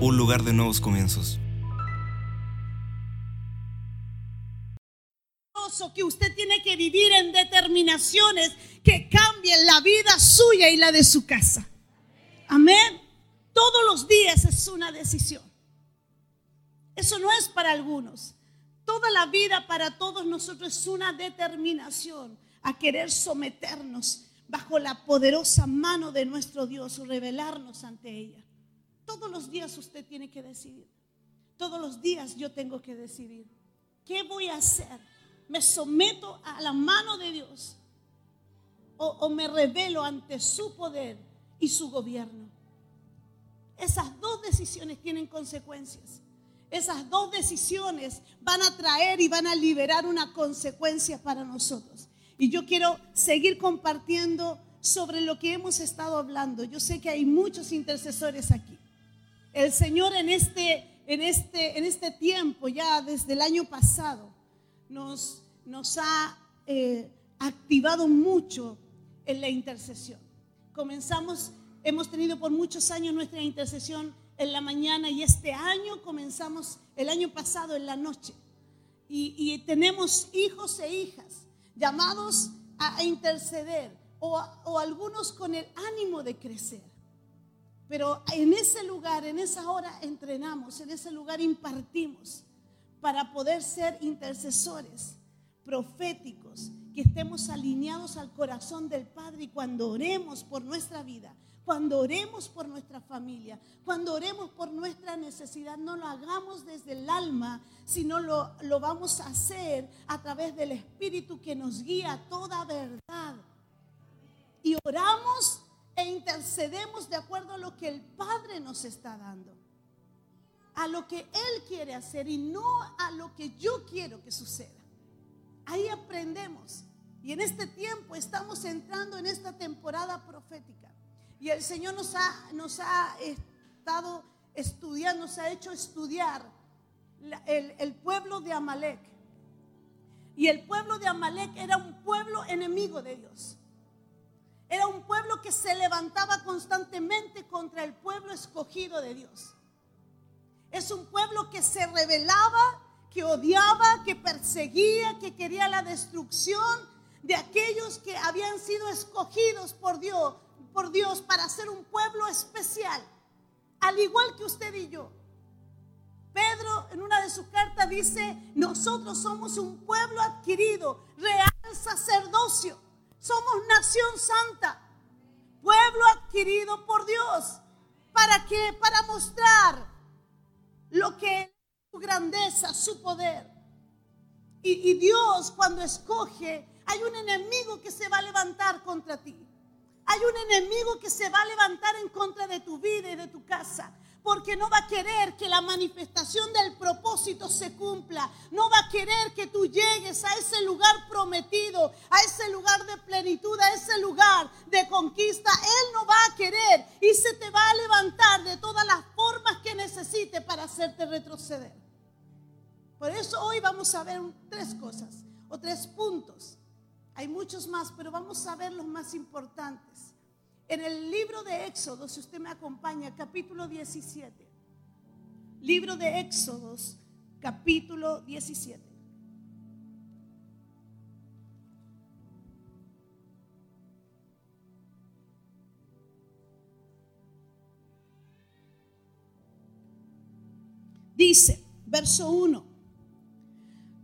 un lugar de nuevos comienzos. que usted tiene que vivir en determinaciones que cambien la vida suya y la de su casa. Amén. Todos los días es una decisión. Eso no es para algunos. Toda la vida para todos nosotros es una determinación a querer someternos bajo la poderosa mano de nuestro Dios, revelarnos ante ella. Todos los días usted tiene que decidir. Todos los días yo tengo que decidir. ¿Qué voy a hacer? me someto a la mano de Dios o, me revelo ante su poder y su gobierno. Esas dos decisiones tienen consecuencias. Esas dos decisiones van a traer y van a liberar una consecuencia para nosotros. Y yo quiero seguir compartiendo sobre lo que hemos estado hablando. Yo sé que hay muchos intercesores aquí. El Señor en este, en este, en este tiempo, ya desde el año pasado, nos, nos ha eh, activado mucho en la intercesión. Comenzamos, hemos tenido por muchos años nuestra intercesión en la mañana y este año comenzamos el año pasado en la noche. Y, tenemos hijos e hijas llamados a, interceder o, o algunos con el ánimo de crecer. Pero en ese lugar, en esa hora entrenamos, en ese lugar impartimos para poder ser intercesores proféticos, que estemos alineados al corazón del Padre y cuando oremos por nuestra vida, cuando oremos por nuestra familia, cuando oremos por nuestra necesidad, no lo hagamos desde el alma, sino lo, lo vamos a hacer a través del Espíritu que nos guía a toda verdad. Y oramos e intercedemos de acuerdo a lo que el Padre nos está dando a lo que Él quiere hacer y no a lo que yo quiero que suceda. Ahí aprendemos. Y en este tiempo estamos entrando en esta temporada profética. Y el Señor nos ha, nos ha estado estudiando, nos ha hecho estudiar el, el pueblo de Amalek. Y el pueblo de Amalek era un pueblo enemigo de Dios. Era un pueblo que se levantaba constantemente contra el pueblo escogido de Dios. Es un pueblo que se rebelaba, que odiaba, que perseguía, que quería la destrucción de aquellos que habían sido escogidos por Dios, por Dios para ser un pueblo especial, al igual que usted y yo. Pedro en una de sus cartas dice, nosotros somos un pueblo adquirido, real sacerdocio, somos nación santa, pueblo adquirido por Dios. ¿Para qué? Para mostrar lo que su grandeza, su poder. Y, y, Dios cuando escoge, hay un enemigo que se va a levantar contra ti. Hay un enemigo que se va a levantar en contra de tu vida y de tu casa porque no va a querer que la manifestación del propósito se cumpla. No va a querer que tú llegues a ese lugar prometido, a ese lugar de plenitud, a ese lugar de conquista. Él no va a querer y se te va a levantar de todas las formas que necesite para hacerte retroceder. Por eso hoy vamos a ver tres cosas o tres puntos. Hay muchos más, pero vamos a ver los más importantes. En el libro de Éxodo, si usted me acompaña, capítulo 17. Libro de Éxodos, capítulo 17. Dice, verso 1,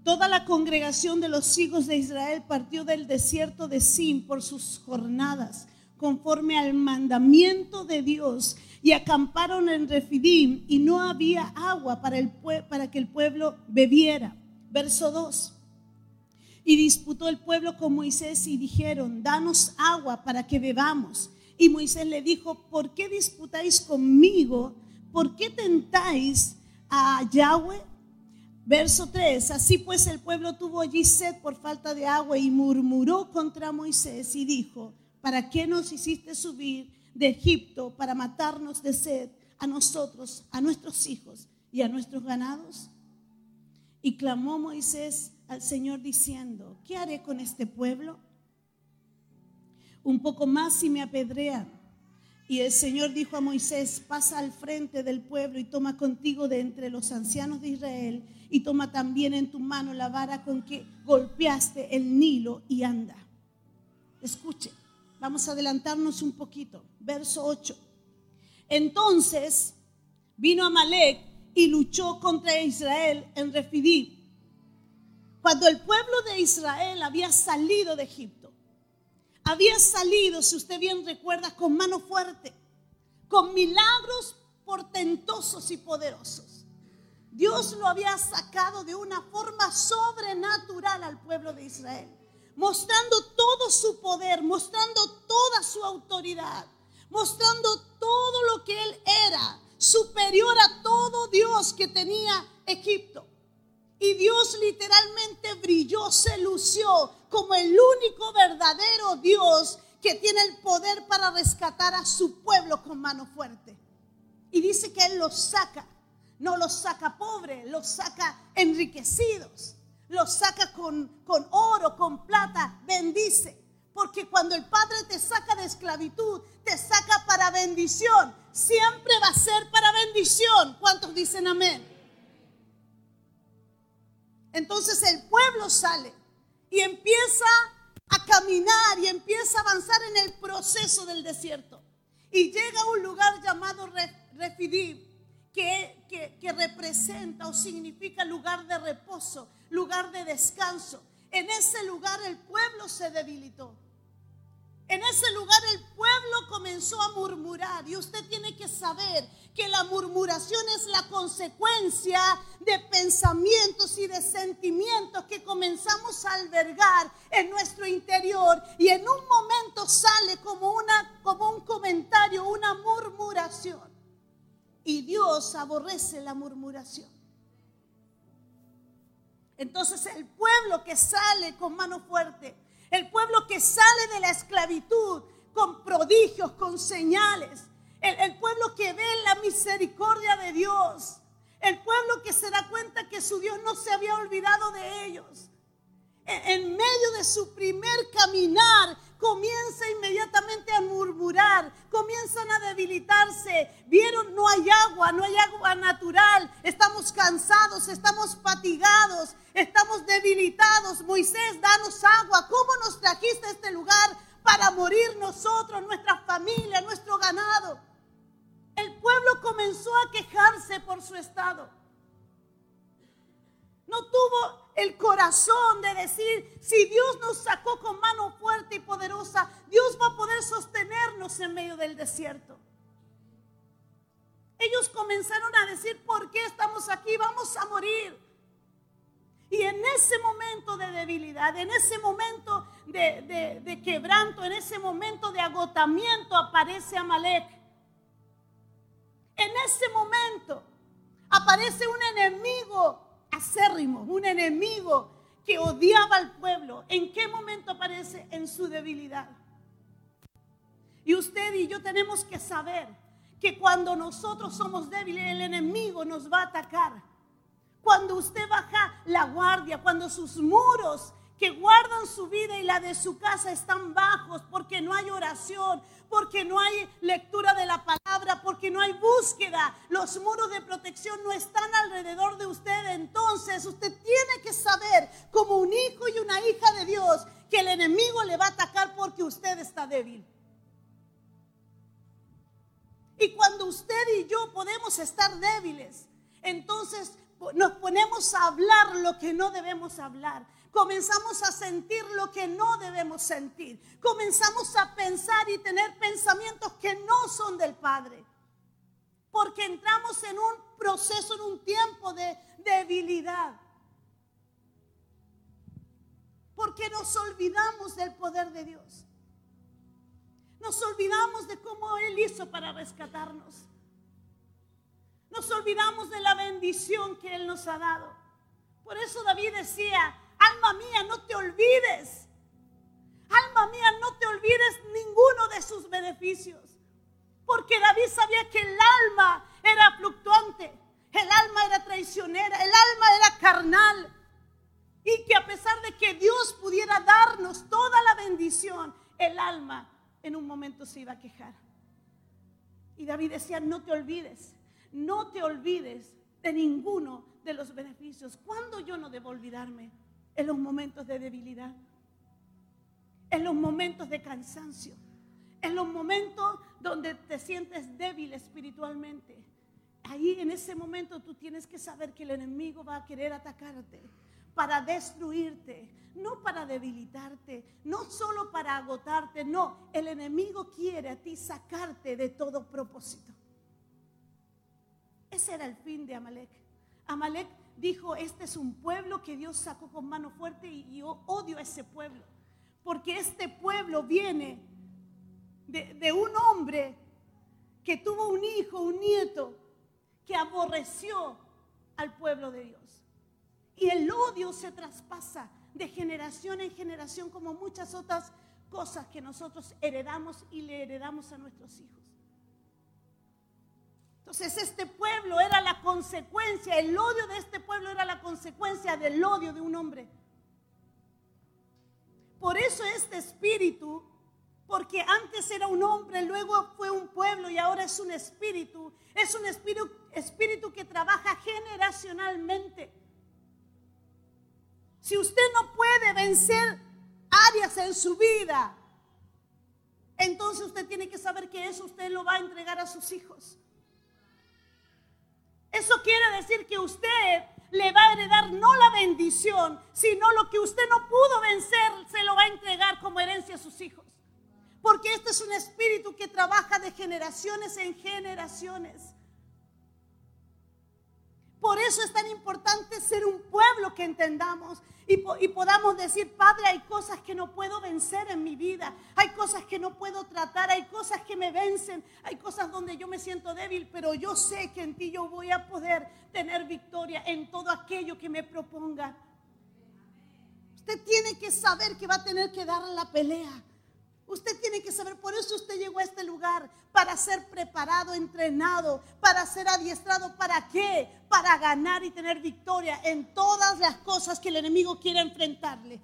toda la congregación de los hijos de Israel partió del desierto de Sin por sus jornadas conforme al mandamiento de Dios y acamparon en Refidim y no había agua para, el, para que el pueblo bebiera. Verso 2. Y disputó el pueblo con Moisés y dijeron, danos agua para que bebamos. Y Moisés le dijo, ¿por qué disputáis conmigo? ¿Por qué tentáis a Yahweh? Verso 3, así pues el pueblo tuvo allí sed por falta de agua y murmuró contra Moisés y dijo, ¿Para qué nos hiciste subir de Egipto para matarnos de sed a nosotros, a nuestros hijos y a nuestros ganados? Y clamó Moisés al Señor diciendo, ¿qué haré con este pueblo? Un poco más y me apedrean. Y el Señor dijo a Moisés, pasa al frente del pueblo y toma contigo de entre los ancianos de Israel y toma también en tu mano la vara con que golpeaste el Nilo y anda. Escuche, vamos a adelantarnos un poquito. Verso 8. Entonces vino Amalek y luchó contra Israel en Refidim. Cuando el pueblo de Israel había salido de Egipto, había salido, si usted bien recuerda, con mano fuerte, con milagros portentosos y poderosos. Dios lo había sacado de una forma sobrenatural al pueblo de Israel, mostrando todo su poder, mostrando toda su autoridad, mostrando todo lo que él era, superior a todo Dios que tenía Egipto. Y Dios literalmente brilló, se lució como el único verdadero Dios que tiene el poder para rescatar a su pueblo con mano fuerte. Y dice que Él los saca, no los saca pobres, los saca enriquecidos, los saca con, con oro, con plata, bendice. Porque cuando el Padre te saca de esclavitud, te saca para bendición. Siempre va a ser para bendición. ¿Cuántos dicen amén? Entonces el pueblo sale y empieza a caminar y empieza a avanzar en el proceso del desierto. Y llega a un lugar llamado Refidim, que, que, representa o significa lugar de reposo, lugar de descanso. En ese lugar el pueblo se debilitó. En ese lugar el pueblo comenzó a murmurar y usted tiene que saber que la murmuración es la consecuencia de pensamientos y de sentimientos que comenzamos a albergar en nuestro interior y en un momento sale como, una, como un comentario, una murmuración. Y Dios aborrece la murmuración. Entonces el pueblo que sale con mano fuerte el pueblo que sale de la esclavitud con prodigios, con señales. El, pueblo que ve la misericordia de Dios. El pueblo que se da cuenta que su Dios no se había olvidado de ellos. en medio de su primer caminar, comienza inmediatamente a murmurar, comienzan a debilitarse. Vieron, no hay agua, no hay agua natural, estamos cansados, estamos fatigados, estamos debilitados. Moisés, danos agua. ¿Cómo nos trajiste a este lugar para morir nosotros, nuestra familia, nuestro ganado? El pueblo comenzó a quejarse por su estado. No tuvo el corazón de decir, si Dios nos sacó con mano fuerte y poderosa, Dios va a poder sostenernos en medio del desierto. Ellos comenzaron a decir, ¿por qué estamos aquí? Vamos a morir. Y en ese momento de debilidad, en ese momento de, quebranto, en ese momento de agotamiento aparece Amalek. En ese momento aparece un enemigo acérrimo, un enemigo que odiaba al pueblo. ¿En qué momento aparece? En su debilidad. Y usted y yo tenemos que saber que cuando nosotros somos débiles, el enemigo nos va a atacar. Cuando usted baja la guardia, cuando sus muros que guardan su vida y la de su casa están bajos porque no hay oración, porque no hay lectura de la palabra, porque no hay búsqueda. Los muros de protección no están alrededor de usted. Entonces usted tiene que saber como un hijo y una hija de Dios que el enemigo le va a atacar porque usted está débil. Y cuando usted y yo podemos estar débiles, entonces nos ponemos a hablar lo que no debemos hablar comenzamos a sentir lo que no debemos sentir. Comenzamos a pensar y tener pensamientos que no son del Padre. Porque entramos en un proceso, en un tiempo de debilidad. Porque nos olvidamos del poder de Dios. Nos olvidamos de cómo Él hizo para rescatarnos. Nos olvidamos de la bendición que Él nos ha dado. Por eso David decía, Alma mía, no te olvides. Alma mía, no te olvides ninguno de sus beneficios. Porque David sabía que el alma era fluctuante. el alma era traicionera, el alma era carnal. Y que a pesar de que Dios pudiera darnos toda la bendición, el alma en un momento se iba a quejar. Y David decía, no te olvides, no te olvides de ninguno de los beneficios. ¿Cuándo yo no debo olvidarme? En los momentos de debilidad, en los momentos de cansancio, en los momentos donde te sientes débil espiritualmente. Ahí en ese momento tú tienes que saber que el enemigo va a querer atacarte para destruirte, no para debilitarte, no solo para agotarte, no, el enemigo quiere a ti sacarte de todo propósito. Ese era el fin de Amalek. Amalek dijo, este es un pueblo que Dios sacó con mano fuerte y yo odio a ese pueblo, porque este pueblo viene de, de un hombre que tuvo un hijo, un nieto, que aborreció al pueblo de Dios. Y el odio se traspasa de generación en generación como muchas otras cosas que nosotros heredamos y le heredamos a nuestros hijos. Entonces este pueblo era la consecuencia, el odio de este pueblo era la consecuencia del odio de un hombre. Por eso este espíritu, porque antes era un hombre, luego fue un pueblo y ahora es un espíritu, es un espíritu, que trabaja generacionalmente. Si usted no puede vencer áreas en su vida, entonces usted tiene que saber que eso usted lo va a entregar a sus hijos. Eso quiere decir que usted le va a heredar no la bendición, sino lo que usted no pudo vencer, se lo va a entregar como herencia a sus hijos. Porque este es un espíritu que trabaja de generaciones en generaciones. Por eso es tan importante ser un pueblo que entendamos y, podamos decir, Padre, hay cosas que no puedo vencer en mi vida, hay cosas que no puedo tratar, hay cosas que me vencen, hay cosas donde yo me siento débil, pero yo sé que en ti yo voy a poder tener victoria en todo aquello que me proponga. Usted tiene que saber que va a tener que dar la pelea. Usted tiene que saber, por eso usted llegó a este lugar, para ser preparado, entrenado, para ser adiestrado. ¿Para qué? Para ganar y tener victoria en todas las cosas que el enemigo quiere enfrentarle.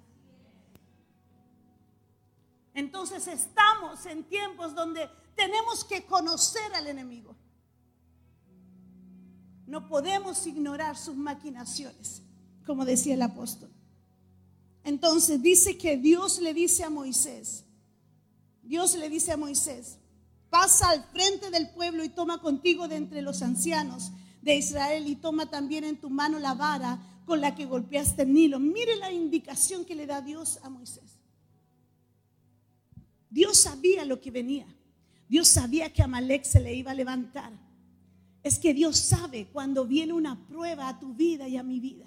Entonces estamos en tiempos donde tenemos que conocer al enemigo. No podemos ignorar sus maquinaciones, como decía el apóstol. Entonces dice que Dios le dice a Moisés, Dios le dice a Moisés, pasa al frente del pueblo y toma contigo de entre los ancianos de Israel y toma también en tu mano la vara con la que golpeaste el Nilo. Mire la indicación que le da Dios a Moisés. Dios sabía lo que venía. Dios sabía que Amalek se le iba a levantar. Es que Dios sabe cuando viene una prueba a tu vida y a mi vida.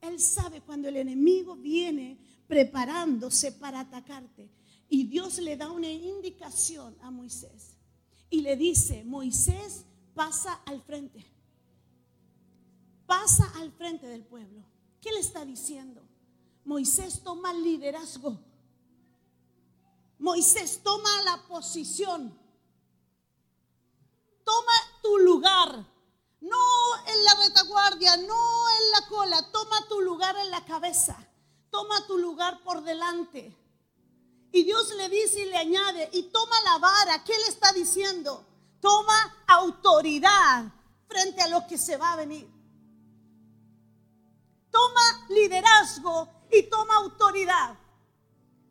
Él sabe cuando el enemigo viene preparándose para atacarte. Y Dios le da una indicación a Moisés. Y le dice, Moisés pasa al frente. Pasa al frente del pueblo. ¿Qué le está diciendo? Moisés toma liderazgo. Moisés toma la posición. Toma tu lugar. No en la retaguardia, no en la cola. Toma tu lugar en la cabeza. Toma tu lugar por delante. Y Dios le dice y le añade, y toma la vara. ¿Qué le está diciendo? Toma autoridad frente a lo que se va a venir. Toma liderazgo y toma autoridad.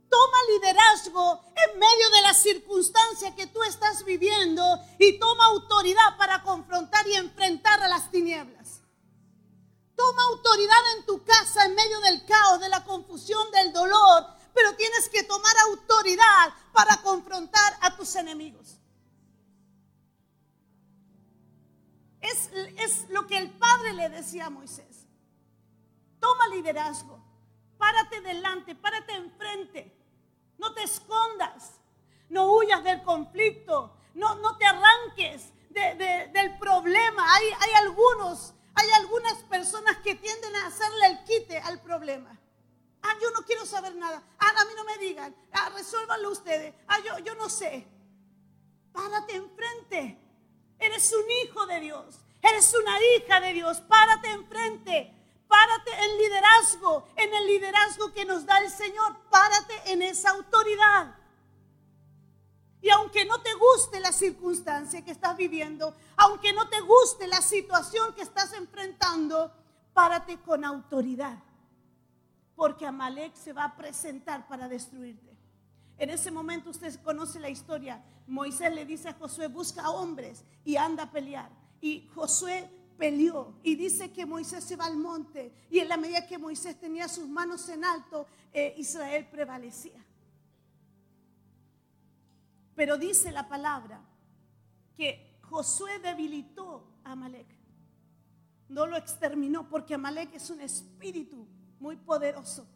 Toma liderazgo en medio de la circunstancia que tú estás viviendo y toma autoridad para confrontar y enfrentar a las tinieblas. Toma autoridad en tu casa en medio del caos, de la confusión, del dolor pero tienes que tomar autoridad para confrontar a tus enemigos. Es, es, lo que el Padre le decía a Moisés. Toma liderazgo, párate delante, párate enfrente, no te escondas, no huyas del conflicto, no, no te arranques del problema. Hay, hay algunos, hay algunas personas que tienden a hacerle el quite al problema. Ah, yo no quiero saber nada. Ah, a mí no me digan. Ah, resuélvanlo ustedes. Ah, yo, yo no sé. Párate enfrente. Eres un hijo de Dios. Eres una hija de Dios. Párate enfrente. Párate en liderazgo, en el liderazgo que nos da el Señor. Párate en esa autoridad. Y aunque no te guste la circunstancia que estás viviendo, aunque no te guste la situación que estás enfrentando, párate con autoridad. Porque Amalek se va a presentar para destruirte. En ese momento usted conoce la historia. Moisés le dice a Josué, busca hombres y anda a pelear. Y Josué peleó y dice que Moisés se va al monte y en la medida que Moisés tenía sus manos en alto, eh, Israel prevalecía. Pero dice la palabra que Josué debilitó a Amalek. No lo exterminó porque Amalek es un espíritu muy poderoso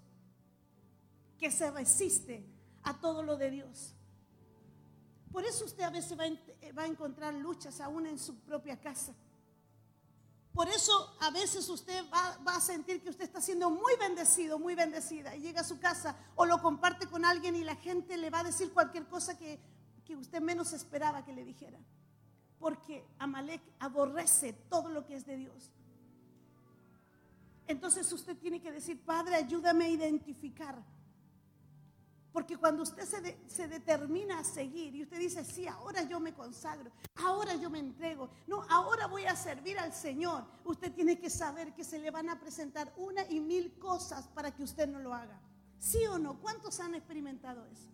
que se resiste a todo lo de Dios. Por eso usted a veces va a, va a encontrar luchas aún en su propia casa. Por eso a veces usted va, va, a sentir que usted está siendo muy bendecido, muy bendecida. Y llega a su casa o lo comparte con alguien y la gente le va a decir cualquier cosa que, que usted menos esperaba que le dijera. Porque Amalek aborrece todo lo que es de Dios. Entonces usted tiene que decir, Padre, ayúdame a identificar porque cuando usted se, de, se, determina a seguir y usted dice, sí, ahora yo me consagro, ahora yo me entrego, no, ahora voy a servir al Señor, usted tiene que saber que se le van a presentar una y mil cosas para que usted no lo haga. ¿Sí o no? ¿Cuántos han experimentado eso?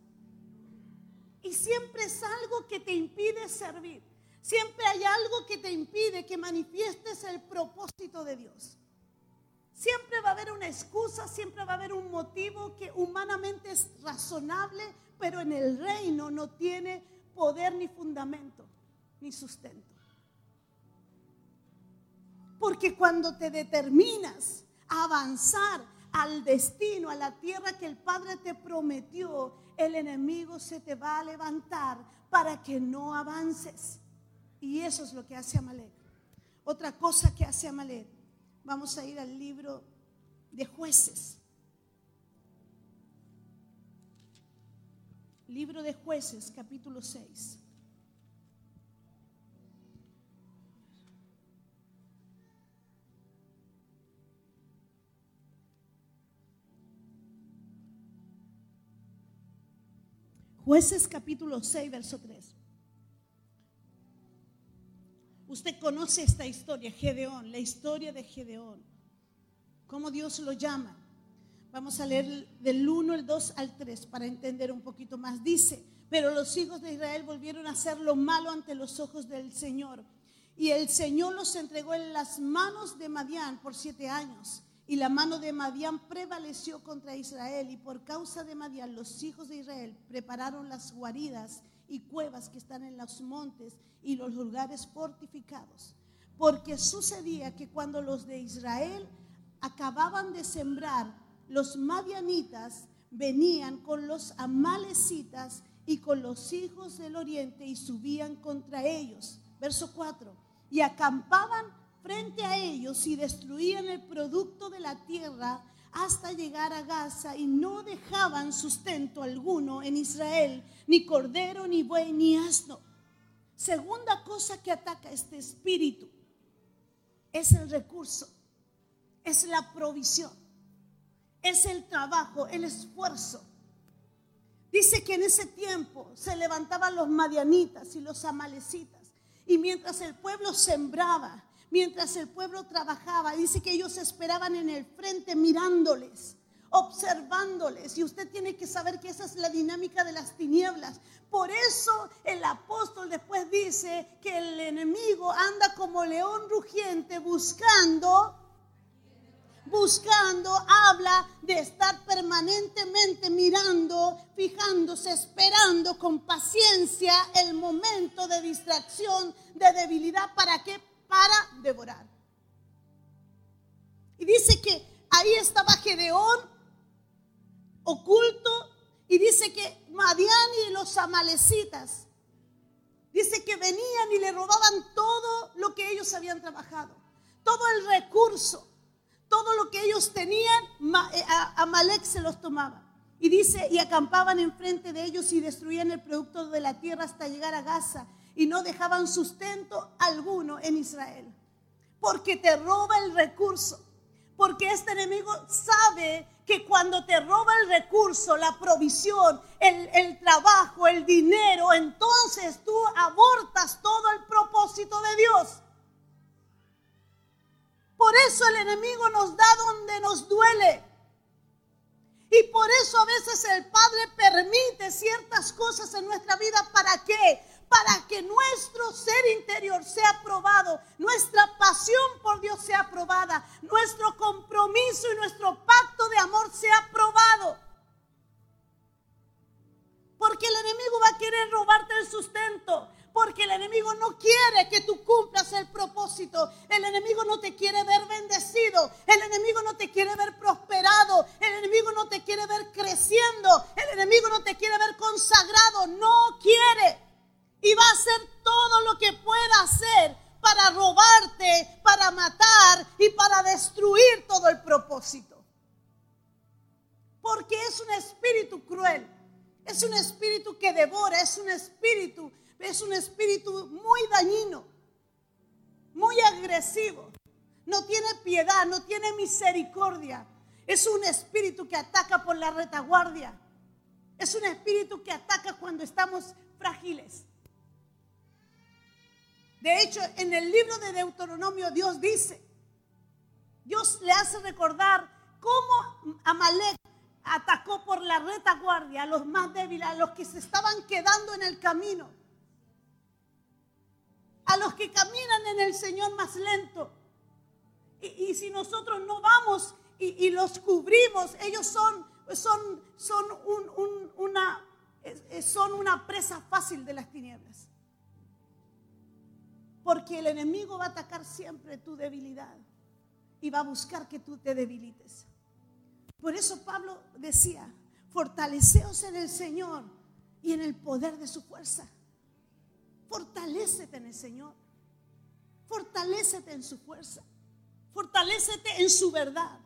Y siempre es algo que te impide servir. Siempre hay algo que te impide que manifiestes el propósito de Dios. Siempre va a haber una excusa, siempre va a haber un motivo que humanamente es razonable, pero en el reino no tiene poder ni fundamento, ni sustento. Porque cuando te determinas a avanzar al destino, a la tierra que el Padre te prometió, el enemigo se te va a levantar para que no avances. Y eso es lo que hace Amalek. Otra cosa que hace Amalek Vamos a ir al libro de jueces. Libro de jueces, capítulo 6. Jueces capítulo 6, verso 3. Usted conoce esta historia, Gedeón, la historia de Gedeón. ¿Cómo Dios lo llama? Vamos a leer del 1, el 2 al 3 para entender un poquito más. Dice, pero los hijos de Israel volvieron a hacer lo malo ante los ojos del Señor. Y el Señor los entregó en las manos de Madián por siete años. Y la mano de Madián prevaleció contra Israel. Y por causa de Madián, los hijos de Israel prepararon las guaridas y cuevas que están en los montes y los lugares fortificados. Porque sucedía que cuando los de Israel acababan de sembrar, los madianitas venían con los amalecitas y con los hijos del oriente y subían contra ellos. Verso 4. Y acampaban frente a ellos y destruían el producto de la tierra hasta llegar a Gaza y no dejaban sustento alguno en Israel, ni cordero, ni buey, ni asno. Segunda cosa que ataca este espíritu es el recurso, es la provisión, es el trabajo, el esfuerzo. Dice que en ese tiempo se levantaban los madianitas y los amalecitas y mientras el pueblo sembraba, mientras el pueblo trabajaba. Dice que ellos esperaban en el frente mirándoles, observándoles. Y usted tiene que saber que esa es la dinámica de las tinieblas. Por eso el apóstol después dice que el enemigo anda como león rugiente buscando buscando, habla de estar permanentemente mirando, fijándose, esperando con paciencia el momento de distracción, de debilidad, ¿para qué? Para devorar. Y dice que ahí estaba Gedeón oculto y dice que Madián y los amalecitas, dice que venían y le robaban todo lo que ellos habían trabajado, todo el recurso, todo lo que ellos tenían, eh, Amalek se los tomaba. Y dice, y acampaban enfrente de ellos y destruían el producto de la tierra hasta llegar a Gaza y no dejaban sustento alguno en Israel. porque te roba el recurso. Porque este enemigo sabe que cuando te roba el recurso, la provisión, el, trabajo, el dinero, entonces tú abortas todo el propósito de Dios. Por eso el enemigo nos da donde nos duele. Y por eso a veces el Padre permite ciertas cosas en nuestra vida. ¿Para qué? Para que nuestro ser interior sea probado, nuestra pasión por Dios sea probada, nuestro compromiso y nuestro pacto de amor sea probado. Porque el enemigo va a querer robarte el sustento. Porque el enemigo no quiere que tú cumplas el propósito. El enemigo no te quiere ver bendecido. El enemigo no te quiere ver prosperado. El enemigo no te quiere ver creciendo. El enemigo no te quiere ver consagrado. No quiere. Y va a hacer todo lo que pueda hacer para robarte, para matar y para destruir todo el propósito. Porque es un espíritu cruel. Es un espíritu que devora. Es un espíritu es un espíritu muy dañino, muy agresivo. No tiene piedad, no tiene misericordia. Es un espíritu que ataca por la retaguardia. Es un espíritu que ataca cuando estamos frágiles. De hecho, en el libro de Deuteronomio Dios dice, Dios le hace recordar cómo Amalek atacó por la retaguardia a los más débiles, a los que se estaban quedando en el camino a los que caminan en el Señor más lento. Y, si nosotros no vamos y, los cubrimos, ellos son, una, son una presa fácil de las tinieblas. Porque el enemigo va a atacar siempre tu debilidad y va a buscar que tú te debilites. Por eso Pablo decía, fortaleceos en el Señor y en el poder de su fuerza. Fortalécete en el Señor. Fortalécete en su fuerza. Fortalécete en su verdad.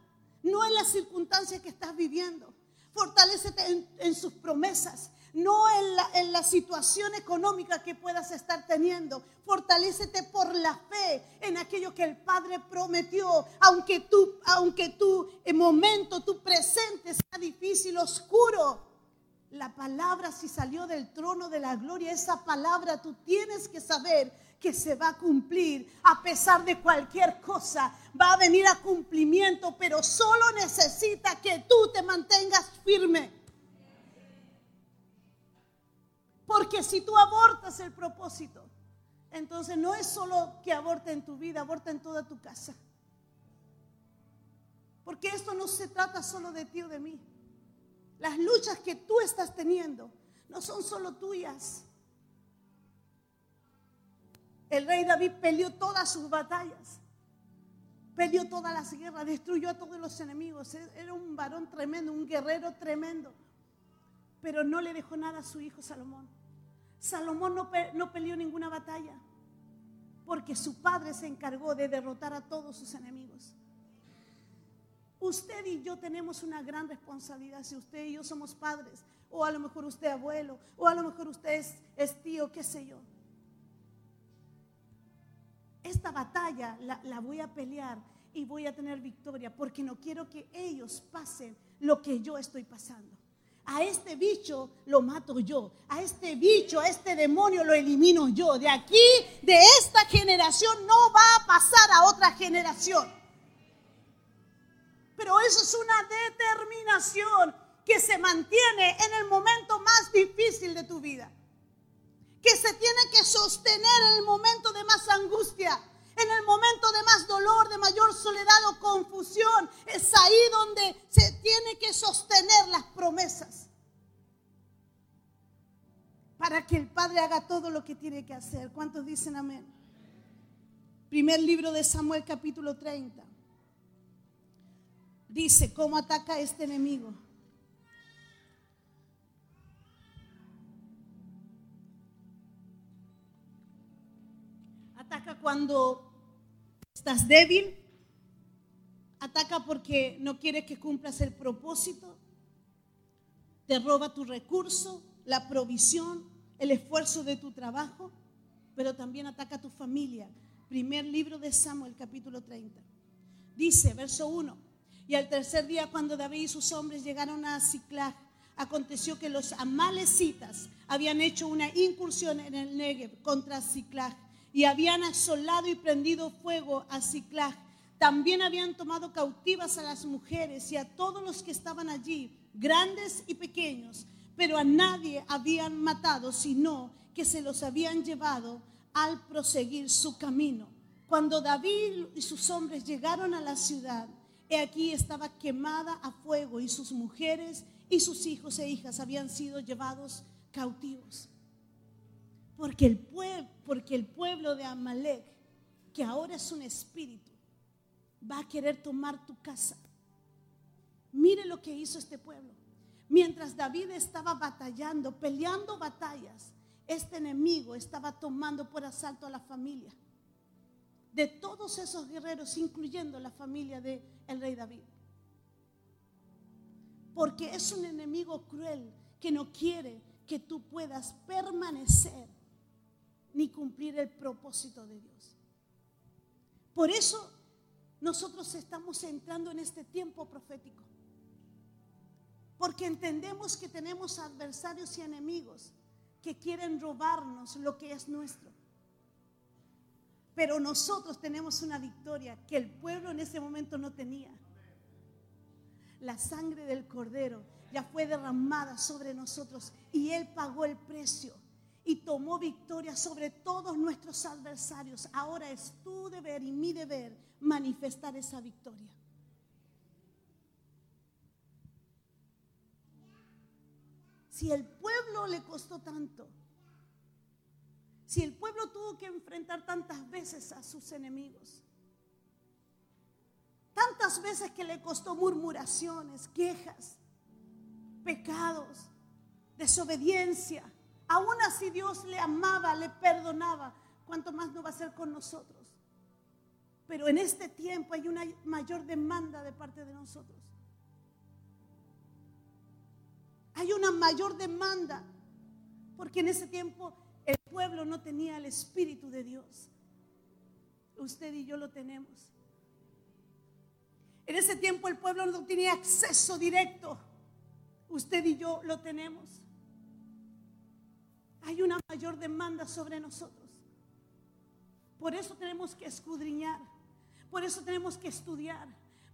No en las circunstancias que estás viviendo. Fortalécete en, sus promesas. No en la, en la situación económica que puedas estar teniendo. Fortalécete por la fe en aquello que el Padre prometió. Aunque tú, aunque tu momento, tu presente sea difícil, oscuro la palabra si salió del trono de la gloria, esa palabra tú tienes que saber que se va a cumplir a pesar de cualquier cosa. Va a venir a cumplimiento, pero solo necesita que tú te mantengas firme. Porque si tú abortas el propósito, entonces no es solo que aborte en tu vida, aborta en toda tu casa. Porque esto no se trata solo de ti o de mí. Las luchas que tú estás teniendo no son solo tuyas. El rey David peleó todas sus batallas, peleó todas las guerras, destruyó a todos los enemigos. Era un varón tremendo, un guerrero tremendo, pero no le dejó nada a su hijo Salomón. Salomón no, no peleó ninguna batalla porque su padre se encargó de derrotar a todos sus enemigos. Usted y yo tenemos una gran responsabilidad. Si usted y yo somos padres, o a lo mejor usted abuelo, o a lo mejor usted es, tío, qué sé yo. Esta batalla la, la voy a pelear y voy a tener victoria porque no quiero que ellos pasen lo que yo estoy pasando. A este bicho lo mato yo. A este bicho, a este demonio lo elimino yo. De aquí, de esta generación, no va a pasar a otra generación. Pero eso es una determinación que se mantiene en el momento más difícil de tu vida. Que se tiene que sostener en el momento de más angustia, en el momento de más dolor, de mayor soledad o confusión. Es ahí donde se tiene que sostener las promesas. Para que el Padre haga todo lo que tiene que hacer. ¿Cuántos dicen amén? Primer libro de Samuel capítulo 30 dice cómo ataca este enemigo. Ataca cuando estás débil. Ataca porque no quiere que cumplas el propósito. Te roba tu recurso, la provisión, el esfuerzo de tu trabajo. Pero también ataca a tu familia Primer libro de Samuel, capítulo 30. Dice, verso 1. Y al tercer día, cuando David y sus hombres llegaron a Ciclag, aconteció que los amalecitas habían hecho una incursión en el Negev contra Ciclag y habían asolado y prendido fuego a Ciclag. También habían tomado cautivas a las mujeres y a todos los que estaban allí, grandes y pequeños, pero a nadie habían matado, sino que se los habían llevado al proseguir su camino. Cuando David y sus hombres llegaron a la ciudad, he aquí estaba quemada a fuego y sus mujeres y sus hijos e hijas habían sido llevados cautivos. Porque el, pueblo, de Amalek, que ahora es un espíritu, va a querer tomar tu casa. Mire lo que hizo este pueblo. Mientras David estaba batallando, peleando batallas, este enemigo estaba tomando por asalto a la familia. De todos esos guerreros, incluyendo la familia del el rey David. Porque es un enemigo cruel que no quiere que tú puedas permanecer ni cumplir el propósito de Dios. Por eso nosotros estamos entrando en este tiempo profético. Porque entendemos que tenemos adversarios y enemigos que quieren robarnos lo que es nuestro. Pero nosotros tenemos una victoria que el pueblo en ese momento no tenía. La sangre del cordero ya fue derramada sobre nosotros y Él pagó el precio y tomó victoria sobre todos nuestros adversarios. Ahora es tu deber y mi deber manifestar esa victoria. Si el pueblo le costó tanto, si el pueblo tuvo que enfrentar tantas veces a sus enemigos, tantas veces que le costó murmuraciones, quejas, pecados, desobediencia, aún así Dios le amaba, le perdonaba, ¿cuánto más no va a ser con nosotros? Pero en este tiempo hay una mayor demanda de parte de nosotros. Hay una mayor demanda porque en ese tiempo el pueblo no tenía el Espíritu de Dios. Usted y yo lo tenemos. En ese tiempo el pueblo no tenía acceso directo. Usted y yo lo tenemos. Hay una mayor demanda sobre nosotros. Por eso tenemos que escudriñar. Por eso tenemos que estudiar.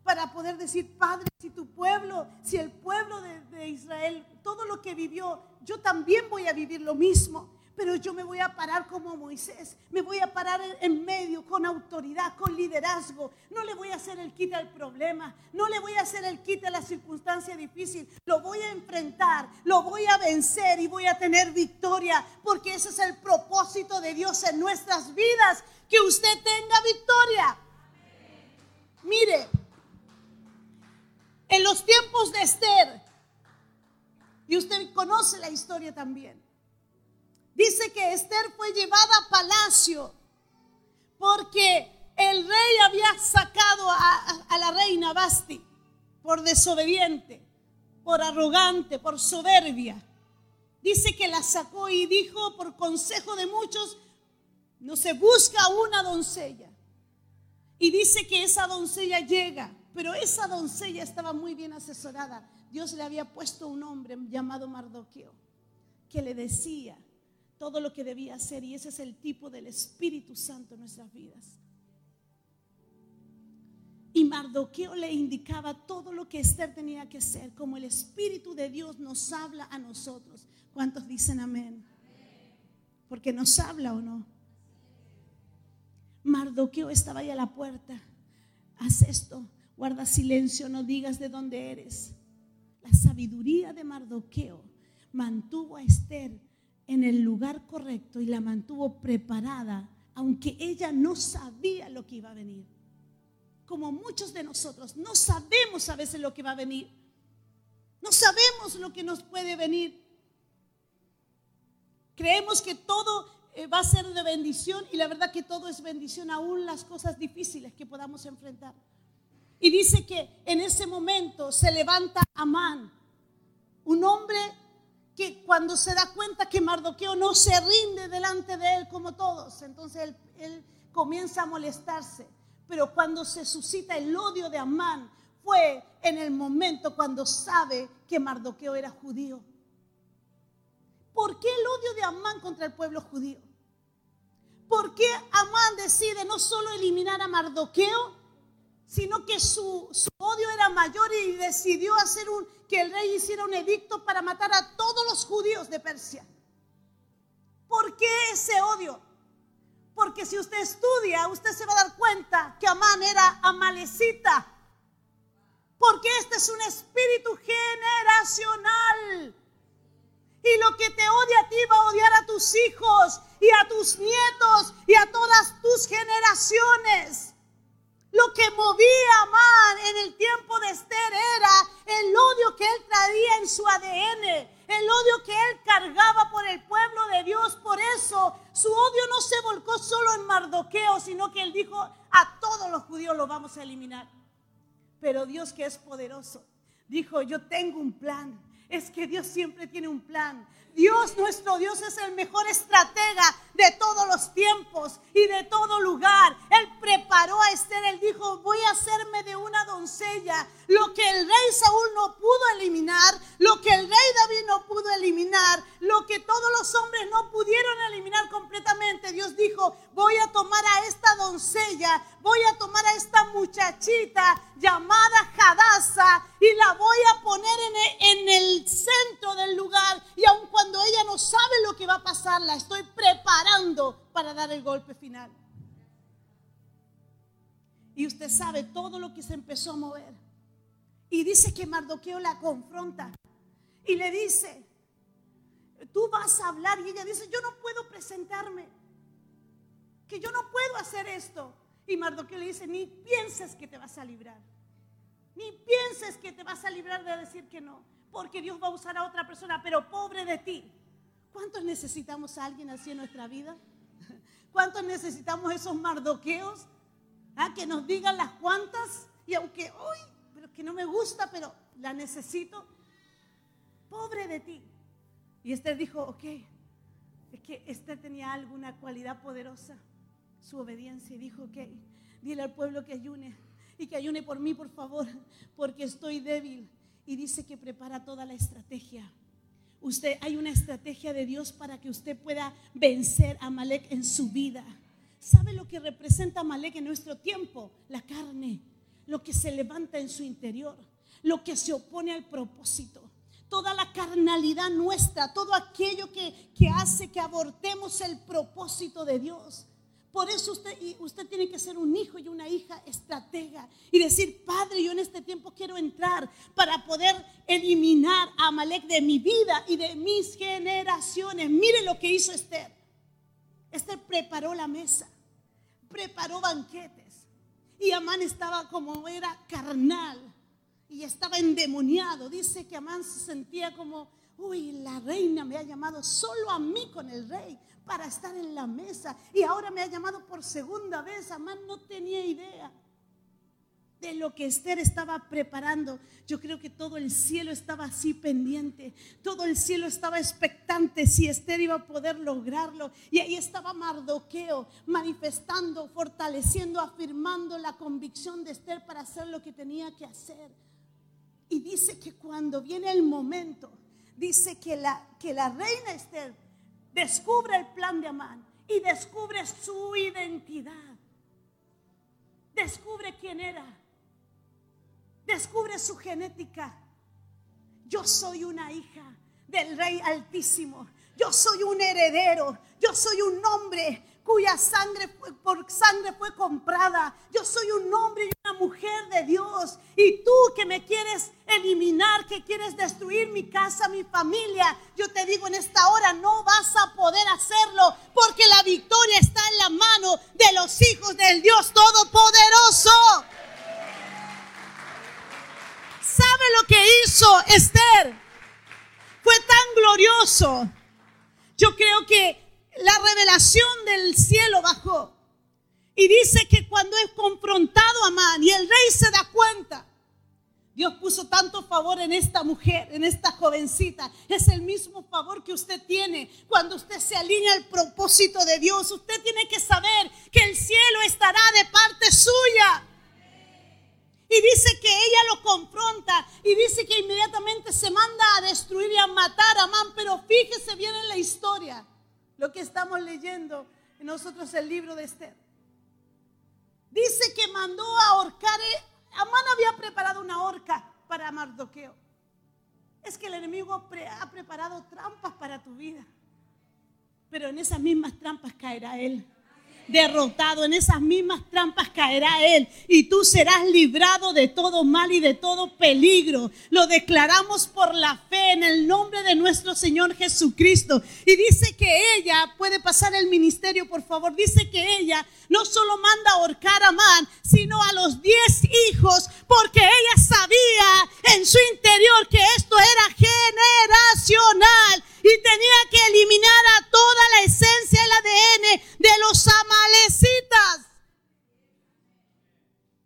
Para poder decir, Padre, si tu pueblo, si el pueblo de, Israel, todo lo que vivió, yo también voy a vivir lo mismo pero yo me voy a parar como Moisés, me voy a parar en medio con autoridad, con liderazgo. No le voy a hacer el quite al problema, no le voy a hacer el quite a la circunstancia difícil. Lo voy a enfrentar, lo voy a vencer y voy a tener victoria, porque ese es el propósito de Dios en nuestras vidas, que usted tenga victoria. Mire, en los tiempos de Esther, y usted conoce la historia también. Dice que Esther fue llevada a palacio porque el rey había sacado a, la reina Basti por desobediente, por arrogante, por soberbia. Dice que la sacó y dijo por consejo de muchos, no se busca una doncella. Y dice que esa doncella llega, pero esa doncella estaba muy bien asesorada. Dios le había puesto un hombre llamado Mardoqueo que le decía, todo lo que debía hacer y ese es el tipo del Espíritu Santo en nuestras vidas. Y Mardoqueo le indicaba todo lo que Esther tenía que hacer, como el Espíritu de Dios nos habla a nosotros. ¿Cuántos dicen amén? Porque nos habla o no. Mardoqueo estaba ahí a la puerta. Haz esto, guarda silencio, no digas de dónde eres. La sabiduría de Mardoqueo mantuvo a Esther en el lugar correcto y la mantuvo preparada, aunque ella no sabía lo que iba a venir. Como muchos de nosotros, no sabemos a veces lo que va a venir. No sabemos lo que nos puede venir. Creemos que todo eh, va a ser de bendición y la verdad que todo es bendición, aún las cosas difíciles que podamos enfrentar. Y dice que en ese momento se levanta Amán, un hombre que cuando se da cuenta que Mardoqueo no se rinde delante de él como todos, entonces él, comienza a molestarse. Pero cuando se suscita el odio de Amán fue en el momento cuando sabe que Mardoqueo era judío. ¿Por qué el odio de Amán contra el pueblo judío? ¿Por qué Amán decide no solo eliminar a Mardoqueo, sino que su, su, odio mayor y decidió hacer un, que el rey hiciera un edicto para matar a todos los judíos de Persia? ¿Por qué ese odio? Porque si usted estudia, usted se va a dar cuenta que Amán era amalecita. Porque este es un espíritu generacional. Y lo que te odia a ti va a odiar a tus hijos y a tus nietos y a todas tus generaciones. Lo que movía a Amán en el tiempo de Esther era el odio que él traía en su ADN, el odio que él cargaba por el pueblo de Dios. Por eso su odio no se volcó solo en Mardoqueo, sino que él dijo, a todos los judíos los vamos a eliminar. Pero Dios que es poderoso, dijo, yo tengo un plan es que Dios siempre tiene un plan. Dios, nuestro Dios, es el mejor estratega de todos los tiempos y de todo lugar. Él preparó a Esther, él dijo, voy a hacerme de una doncella. Lo que el rey Saúl no pudo eliminar, lo que el rey David no pudo eliminar, lo que todos los hombres no pudieron eliminar completamente. Dios dijo, voy a tomar a esta doncella, voy a tomar a esta muchachita llamada Hadasa y la voy a poner en el, en el centro del lugar. Y aun cuando ella no sabe lo que va a pasar, la estoy preparando para dar el golpe final. Y usted sabe todo lo que se empezó a mover. Y dice que Mardoqueo la confronta y le dice, tú vas a hablar. Y ella dice, yo no puedo presentarme, que yo no puedo hacer esto. Y Mardoqueo le dice, ni pienses que te vas a librar. Ni pienses que te vas a librar de decir que no, porque Dios va a usar a otra persona, pero pobre de ti. ¿Cuántos necesitamos a alguien así en nuestra vida? ¿Cuántos necesitamos esos mardoqueos? ¿Ah? Que nos digan las cuantas y aunque hoy, pero que no me gusta, pero la necesito. Pobre de ti. Y Esther dijo, ok, es que Esther tenía alguna cualidad poderosa, su obediencia, y dijo, ok, dile al pueblo que ayune y que ayune por mí, por favor, porque estoy débil. Y dice que prepara toda la estrategia. Usted, hay una estrategia de Dios para que usted pueda vencer a Malek en su vida. ¿Sabe lo que representa Malek en nuestro tiempo? La carne, lo que se levanta en su interior, lo que se opone al propósito. Toda la carnalidad nuestra, todo aquello que, que hace que abortemos el propósito de Dios. Por eso usted, usted tiene que ser un hijo y una hija estratega y decir, Padre, yo en este tiempo quiero entrar para poder eliminar a Amalek de mi vida y de mis generaciones. Mire lo que hizo Esther. Esther preparó la mesa, preparó banquetes y Amán estaba como era carnal y estaba endemoniado. Dice que Amán se sentía como, uy, la reina me ha llamado solo a mí con el rey para estar en la mesa. Y ahora me ha llamado por segunda vez. Amán no tenía idea de lo que Esther estaba preparando. Yo creo que todo el cielo estaba así pendiente. Todo el cielo estaba expectante si Esther iba a poder lograrlo. Y ahí estaba Mardoqueo manifestando, fortaleciendo, afirmando la convicción de Esther para hacer lo que tenía que hacer. Y dice que cuando viene el momento, dice que la, que la reina Esther descubre el plan de Amán y descubre su identidad. Descubre quién era. Descubre su genética. Yo soy una hija del Rey Altísimo. Yo soy un heredero. Yo soy un hombre cuya sangre por sangre fue comprada. Yo soy un hombre y una mujer de Dios. Y tú que me quieres eliminar, que quieres destruir mi casa, mi familia, yo te digo en esta hora no vas a poder hacerlo porque la victoria está en la mano de los hijos del Dios Todopoderoso. ¿Sabe lo que hizo Esther? Fue tan glorioso. Yo creo que la revelación del cielo bajó. Y dice que cuando es confrontado a Man y el rey se da cuenta, Dios puso tanto favor en esta mujer, en esta jovencita. Es el mismo favor que usted tiene cuando usted se alinea al propósito de Dios. Usted tiene que saber que el cielo estará de parte suya. Y dice que ella lo confronta y dice que inmediatamente se manda a destruir y a matar a Amán. Pero fíjese bien en la historia, lo que estamos leyendo en nosotros el libro de Esther. Dice que mandó a ahorcar, eh, Amán había preparado una horca para Mardoqueo. Es que el enemigo ha preparado trampas para tu vida. Pero en esas mismas trampas caerá él derrotado. En esas mismas trampas caerá Él y tú serás librado de todo mal y de todo peligro. Lo declaramos por la fe en el nombre de nuestro Señor Jesucristo. Y dice que ella, puede pasar el ministerio por favor, dice que ella no solo manda a ahorcar a Man, sino a los diez hijos, porque ella sabía en su interior que esto era generacional y tenía que eliminar a toda la esencia, el ADN de los amalecitas.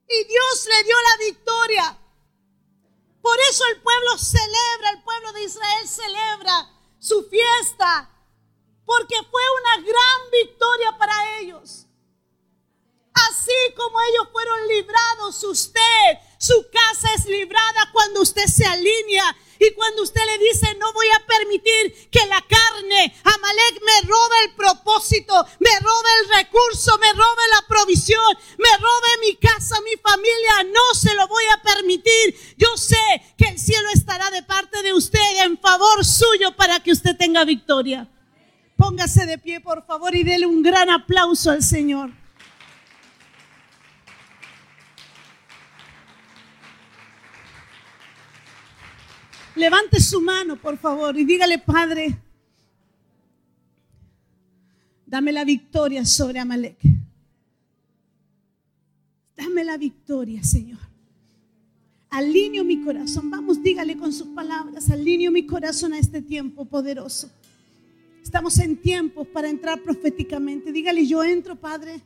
Y Dios le dio la victoria. Por eso el pueblo celebra, el pueblo de Israel celebra su fiesta, porque fue una gran victoria para ellos. Así como ellos fueron librados, usted, su casa es librada cuando usted se alinea y cuando usted le dice, no voy a permitir que la carne, Amalek, me robe el propósito, me robe el recurso, me robe la provisión, me robe mi casa, mi familia, no se lo voy a permitir. Yo sé que el cielo estará de parte de usted en favor suyo para que usted tenga victoria. Póngase de pie, por favor, y dele un gran aplauso al Señor. Levante su mano, por favor, y dígale, Padre, dame la victoria sobre Amalek. Dame la victoria, Señor. Alineo mi corazón. Vamos, dígale con sus palabras, alineo mi corazón a este tiempo poderoso. Estamos en tiempos para entrar proféticamente. Dígale, yo entro, Padre,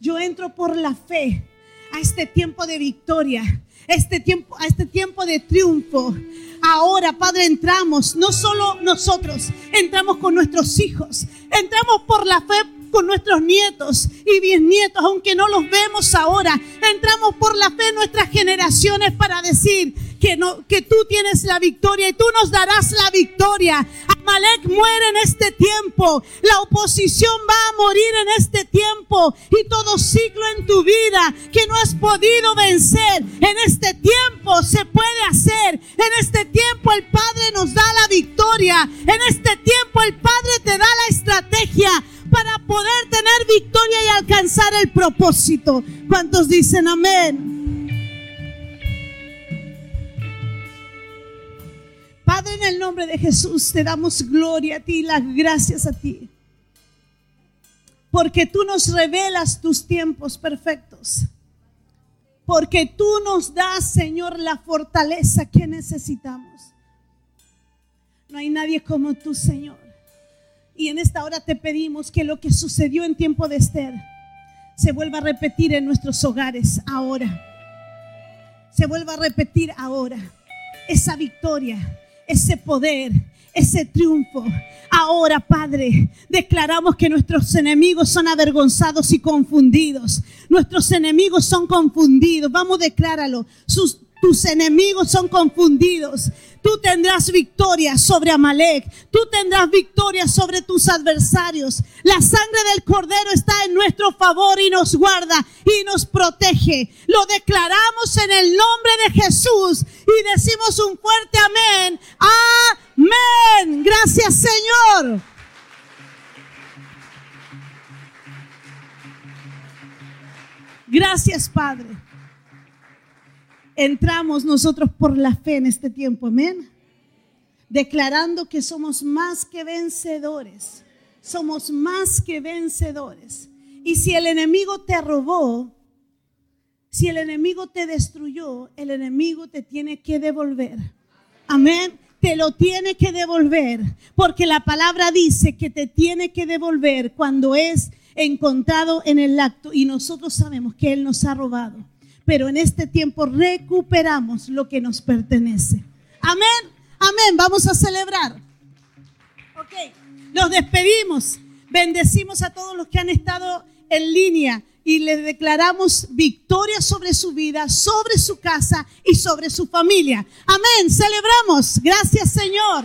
yo entro por la fe a este tiempo de victoria, este tiempo, a este tiempo de triunfo. Ahora, Padre, entramos, no solo nosotros, entramos con nuestros hijos, entramos por la fe con nuestros nietos y bisnietos, aunque no los vemos ahora. Entramos por la fe en nuestras generaciones para decir que, no, que tú tienes la victoria y tú nos darás la victoria. Amalek muere en este tiempo. La oposición va a morir en este tiempo. Y todo ciclo en tu vida que no has podido vencer, en este tiempo se puede hacer. En este tiempo el Padre nos da la victoria. En este tiempo el Padre te da la estrategia para poder tener victoria y alcanzar el propósito. ¿Cuántos dicen amén? Padre, en el nombre de Jesús te damos gloria a ti y las gracias a ti. Porque tú nos revelas tus tiempos perfectos. Porque tú nos das, Señor, la fortaleza que necesitamos. No hay nadie como tú, Señor. Y en esta hora te pedimos que lo que sucedió en tiempo de Esther se vuelva a repetir en nuestros hogares ahora. Se vuelva a repetir ahora. Esa victoria, ese poder, ese triunfo. Ahora, Padre, declaramos que nuestros enemigos son avergonzados y confundidos. Nuestros enemigos son confundidos. Vamos, decláralo. Sus, tus enemigos son confundidos. Tú tendrás victoria sobre Amalek. Tú tendrás victoria sobre tus adversarios. La sangre del cordero está en nuestro favor y nos guarda y nos protege. Lo declaramos en el nombre de Jesús y decimos un fuerte amén. Amén. Gracias Señor. Gracias Padre entramos nosotros por la fe en este tiempo, amén. Declarando que somos más que vencedores. Somos más que vencedores. Y si el enemigo te robó, si el enemigo te destruyó, el enemigo te tiene que devolver. Amén. Te lo tiene que devolver. Porque la palabra dice que te tiene que devolver cuando es encontrado en el acto. Y nosotros sabemos que Él nos ha robado pero en este tiempo recuperamos lo que nos pertenece. Amén, amén, vamos a celebrar. Ok, nos despedimos, bendecimos a todos los que han estado en línea y les declaramos victoria sobre su vida, sobre su casa y sobre su familia. Amén, celebramos. Gracias Señor.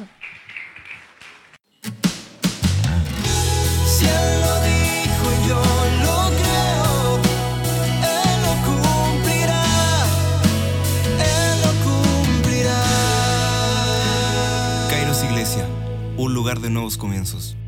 Lugar de nuevos comienzos.